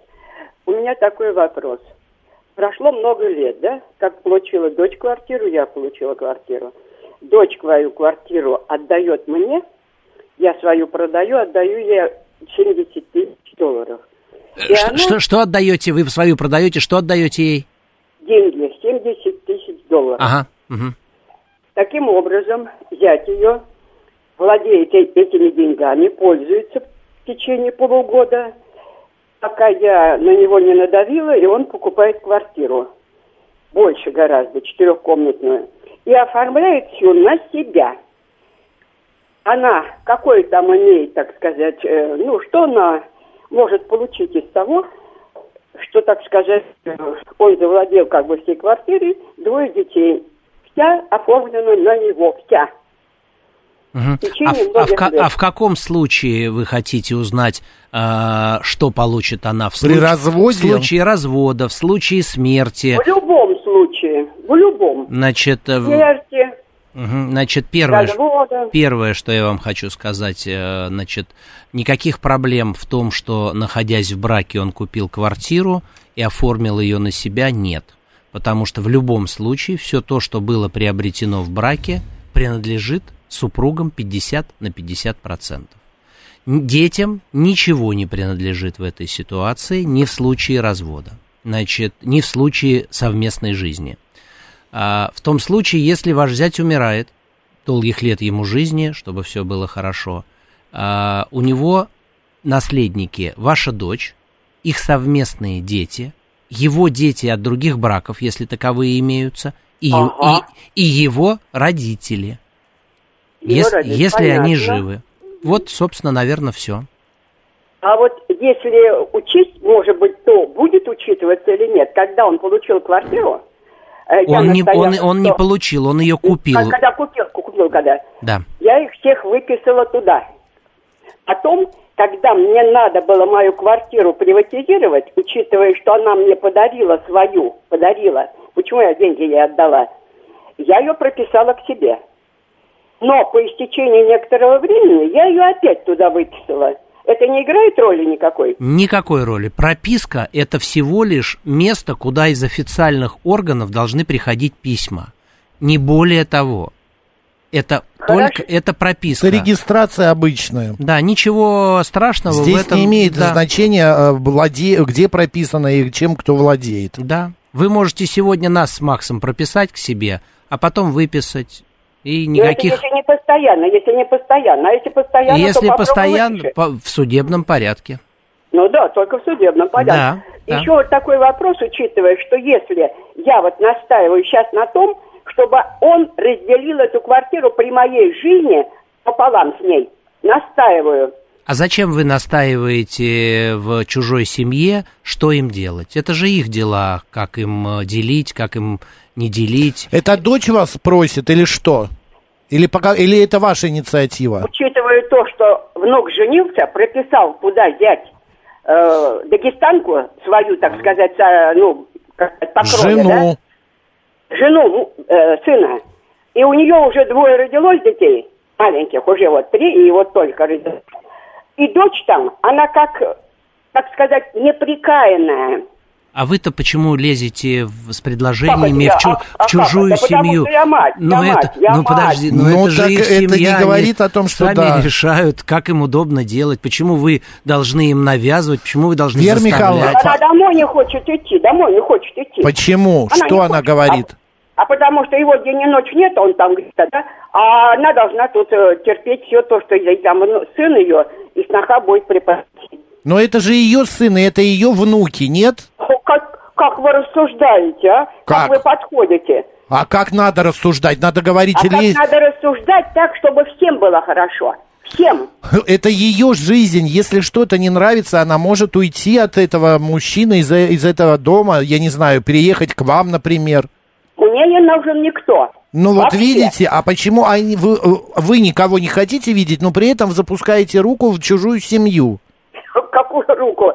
У меня такой вопрос – прошло много лет, да, как получила дочь квартиру, я получила квартиру. Дочь свою квартиру отдает мне, я свою продаю, отдаю ей 70 тысяч долларов. И что, она... что, что отдаете? Вы свою продаете, что отдаете ей? Деньги, 70 тысяч долларов. Ага. Угу. Таким образом, взять ее, владеет этими деньгами, пользуется в течение полугода – пока я на него не надавила, и он покупает квартиру. Больше гораздо, четырехкомнатную. И оформляет все на себя. Она какой там имеет, так сказать, э, ну, что она может получить из того, что, так сказать, э, он завладел как бы всей квартирой, двое детей. Вся оформлена на него, вся. Течение А, в, а в а в каком случае вы хотите узнать, а, что получит она в При случае, разводе? в случае развода, в случае смерти? В любом случае, в любом. Значит, э, Смерти, Мгм. Значит, первое, развода. первое, что я вам хочу сказать, э, значит, никаких проблем в том, что, находясь в браке, он купил квартиру и оформил ее на себя, нет. Потому что в любом случае все то, что было приобретено в браке, принадлежит супругам 50 на 50 процентов. Детям ничего не принадлежит в этой ситуации, ни в случае развода, значит, ни в случае совместной жизни. А, в том случае, если ваш зять умирает, долгих лет ему жизни, чтобы все было хорошо, а, у него наследники ваша дочь, их совместные дети, его дети от других браков, если таковые имеются, и, Ага. и, и его родители, ес- родители, если они понятно. живы. Вот, собственно, наверное, все. А вот если учесть, может быть, то будет учитываться или нет, когда он получил квартиру? э, Он не, настояла, он, он не что- получил, он ее купил. А Когда купил, купил когда? Да. Я их всех выписала туда. Потом, когда мне надо было мою квартиру приватизировать, учитывая, что она мне подарила свою, подарила, почему я деньги ей отдала, я ее прописала к себе. Но по истечении некоторого времени я ее опять туда выписала. Это не играет роли никакой? Никакой роли. Прописка – это всего лишь место, куда из официальных органов должны приходить письма. Не более того. Это только это прописка. Это регистрация обычная. Да, ничего страшного в Здесь этом. не имеет да. значения, э, владе- где прописано и чем кто владеет. Да. Вы можете сегодня нас с Максом прописать к себе, а потом выписать. И Но никаких... это если не постоянно, если не постоянно. А если постоянно, то Если попробуй постоянно, по- в судебном порядке. Ну да, только в судебном порядке. Да, да. Еще вот такой вопрос, учитывая, что если я вот настаиваю сейчас на том, чтобы он разделил эту квартиру при моей жизни пополам с ней, настаиваю. А зачем вы настаиваете в чужой семье, что им делать? Это же их дела, как им э, делить, как им не делить. Это дочь вас просит или что? Или, пока, или это ваша инициатива? Учитывая то, что внук женился, прописал туда зять э, дагестанку свою, так сказать, со- ну, по крови, да? Жену. жену ну, э, сына. И у нее уже двое родилось детей, маленьких, уже вот три, и вот только родилось. И дочь там, она как, так сказать, неприкаянная. А вы-то почему лезете в- с предложениями Как в, чу-? А- а в чужую как? Да потому семью? что я мать, ну я это, мать, я ну мать. подожди, ну, Ну, это же их это не семья. говорит о том, что сами да. решают, как им удобно делать. Почему вы должны им навязывать? Почему вы должны Вера заставлять? Она домой не хочет идти, домой не хочет идти. Почему? Она что она хочет. говорит? А потому что его день и ночь нет, он там где-то, да? А она должна тут э, терпеть все то, что ей там сын ее и сноха будет преподносить. Но это же ее сын, и это ее внуки, нет? Как, как вы рассуждаете, а? Как? вы подходите? А как надо рассуждать? Надо говорить, А как или надо рассуждать так, чтобы всем было хорошо? Всем. это ее жизнь. Если что-то не нравится, она может уйти от этого мужчины из, из этого дома, я не знаю, переехать к вам, например. Мне не нужен никто. Ну вот Вообще. видите, а почему они, вы, э, вы никого не хотите видеть, но при этом запускаете руку в чужую семью? Какую руку?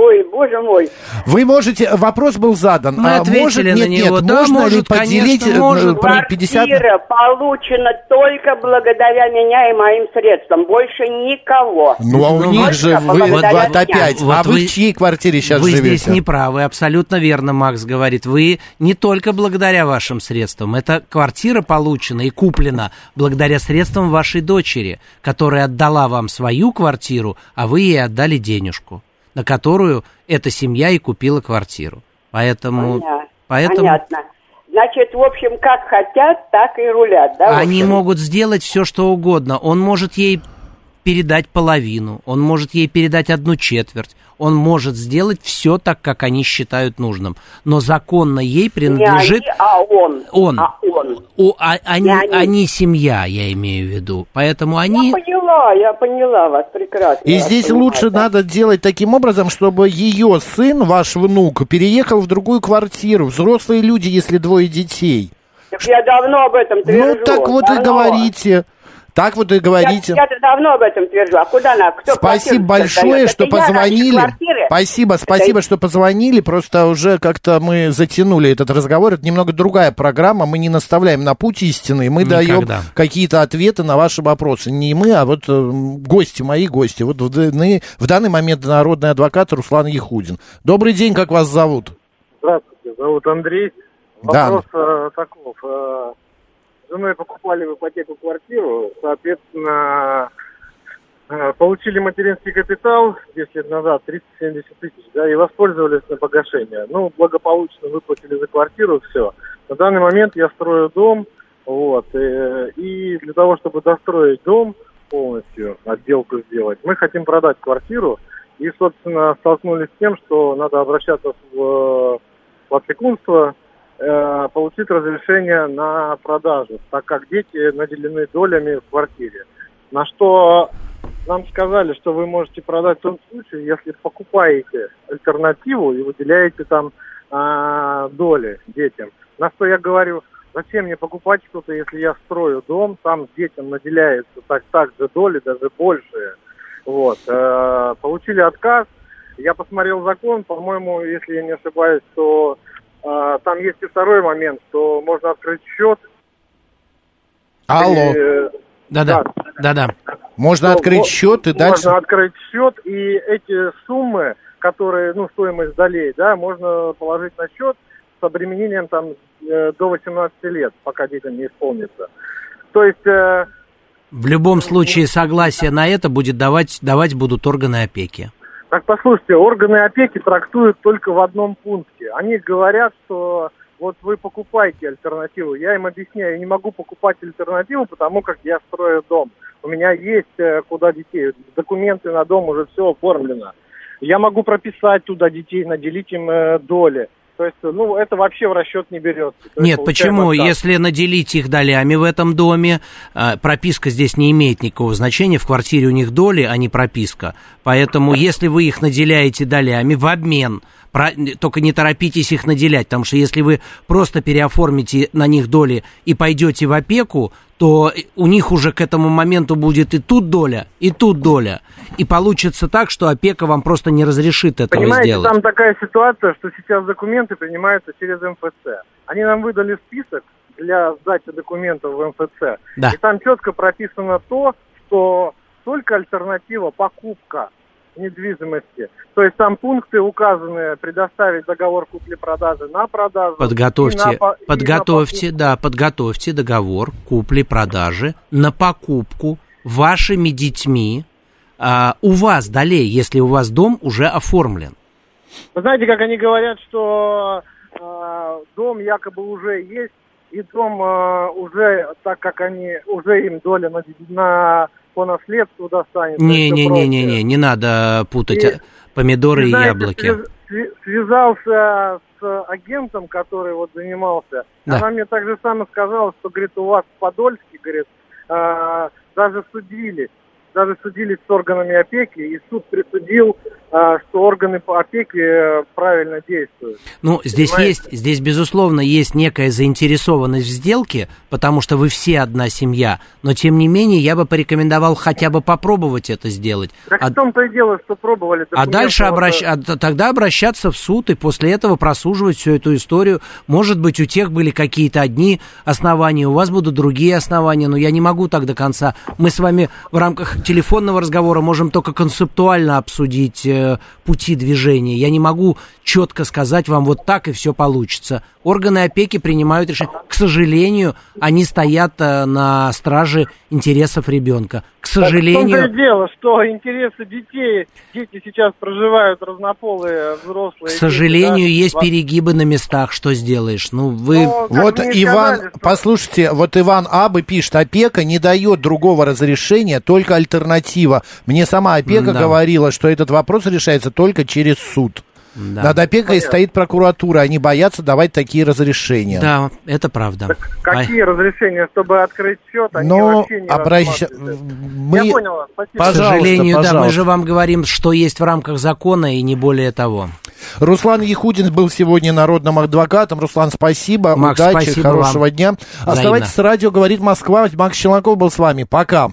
Ой, боже мой. Вы можете, вопрос был задан. Мы а ответили может, на нет, него. нет, Да, можно ли может, поделить конечно, э, может. при 50 Квартира получена только благодаря меня и моим средствам. Больше никого. Ну, а у Ну, них вот же, вы, вот мне. опять, Вот а вы, вы- в чьей квартире сейчас Вы живете? здесь не правы, абсолютно верно, Макс говорит. Вы не только благодаря вашим средствам. Эта квартира получена и куплена благодаря средствам вашей дочери, которая отдала вам свою квартиру, а вы ей отдали денежку, на которую эта семья и купила квартиру. Поэтому... Понятно. Поэтому Понятно. Значит, в общем, как хотят, так и рулят, да? они могут сделать все, что угодно. Он может ей передать половину, он может ей передать одну четверть, он может сделать все так, как они считают нужным. Но законно ей Не принадлежит они, а он. он. А он. О, а- они, Не они. они семья, я имею в виду. Поэтому они... Я поняла, я поняла вас прекрасно. И здесь понимаю, лучше да. надо делать таким образом, чтобы ее сын, ваш внук, переехал в другую квартиру. Взрослые люди, если двое детей. Так я давно об этом Ну, твержу. так вот и давно. говорите. Так вот и говорите. Я, я давно об этом твержу. А куда она? Кто Спасибо большое, что Это позвонили. Спасибо, спасибо, что позвонили. Просто уже как-то мы затянули этот разговор. Это немного другая программа. Мы не наставляем на путь истины. Мы даем Никогда. какие-то ответы на ваши вопросы. Не мы, а вот э, гости, мои гости. Вот в, данный- в данный момент народный адвокат Руслан Ехудин. Добрый день, как вас зовут? Здравствуйте, зовут Андрей. Да. Вопрос э, таков. С женой покупали в ипотеку квартиру, соответственно, э, получили материнский капитал 10 лет назад, 370 тысяч, да, и воспользовались на погашение. Ну, благополучно выплатили за квартиру, все. На данный момент я строю дом, вот, э, и для того, чтобы достроить дом полностью, отделку сделать, мы хотим продать квартиру, и, собственно, столкнулись с тем, что надо обращаться в, в опекунство, э, получить разрешение на продажу, так как дети наделены долями в квартире. На что нам сказали, что вы можете продать в том случае, если покупаете альтернативу и выделяете там а, доли детям. На что я говорю, зачем мне покупать что-то, если я строю дом, там детям наделяется так, так же доли, даже большие. Вот. э, получили отказ. Я посмотрел закон, по-моему, если я не ошибаюсь, то э, там есть и второй момент, что можно открыть счет. Алло. И, э, Да-да, да-да. Можно Ну, открыть счет и можно дальше... открыть счет, и эти суммы, которые, ну, стоимость долей, да, можно положить на счет с обременением там э, до 18 лет, пока детям не исполнится. То есть, э, В любом случае согласие на это будет давать, давать будут органы опеки. Так послушайте, органы опеки трактуют только в одном пункте. Они говорят, что вот вы покупаете альтернативу. Я им объясняю, я не могу покупать альтернативу, потому как я строю дом. У меня есть э, куда детей. Документы на дом уже все оформлено. Я могу прописать туда детей, наделить им э, доли. То есть, ну, это вообще в расчет не берется. То Нет, почему? отказ. Если наделить их долями в этом доме, э, прописка здесь не имеет никакого значения. В квартире у них доли, а не прописка. Поэтому, если вы их наделяете долями в обмен, про- только не торопитесь их наделять, потому что если вы просто переоформите на них доли и пойдете в опеку, то у них уже к этому моменту будет и тут доля, и тут доля. И получится так, что опека вам просто не разрешит этого Понимаете, сделать. там такая ситуация, что сейчас документы принимаются через МФЦ. Они нам выдали список для сдачи документов в МФЦ. Да. И там четко прописано то, что только альтернатива покупка недвижимости. То есть там пункты указаны предоставить договор купли-продажи на продажу. и на Подготовьте, на подготовьте, да, подготовьте договор купли-продажи на покупку вашими детьми а, у вас долей, если у вас дом уже оформлен. Вы знаете, как они говорят, что э, дом якобы уже есть, и дом э, уже, так как они, уже им доля на, на- по наследству достанется. Не-не-не-не, не надо путать И- а, помидоры И и знаете, яблоки. связался с агентом, который вот занимался. Да. Она мне так же самое сказала, что, говорит, у вас в Подольске, говорит, э, даже судили, даже судились с органами опеки, и суд присудил, что органы по э, правильно действуют. Ну, здесь Понимаете? есть, здесь, безусловно, есть некая заинтересованность в сделке, потому что вы все одна семья, но, тем не менее, я бы порекомендовал хотя бы попробовать это сделать. Так А- в том-то и дело, что пробовали. А дальше обращ... э, а тогда обращаться в суд и после этого просуживать всю эту историю. Может быть, у тех были какие-то одни основания, у вас будут другие основания, но я не могу так до конца. Мы с вами в рамках телефонного разговора можем только концептуально обсудить э, пути движения. Я не могу четко сказать вам вот так и все получится. Органы опеки принимают решение. К сожалению, они стоят э, на страже интересов ребенка. К так в том-то сожалению... и дело, что интересы детей, дети сейчас проживают разнополые взрослые. К сожалению, дети, да, есть во- перегибы на местах. Что сделаешь? Ну, вы... Но, как Вот Иван, сказали, что- послушайте, вот Иван Абы пишет, опека не дает другого разрешения, только альтернатива. Мне сама опека Да. говорила, что этот вопрос решается только через суд. Да. Над опекой стоит прокуратура, они боятся давать такие разрешения. Да, это правда. Какие разрешения, чтобы открыть счет, они Но вообще не рассматривают. мы... Я понял вас, спасибо. К сожалению, да, мы пожалуйста. же вам говорим, что есть в рамках закона и не более того. Руслан Яхудин был сегодня народным адвокатом. Руслан, спасибо, Макс, удачи, спасибо хорошего вам. дня. Взаимно. Оставайтесь с радио, говорит Москва. Макс Челноков был с вами. Пока.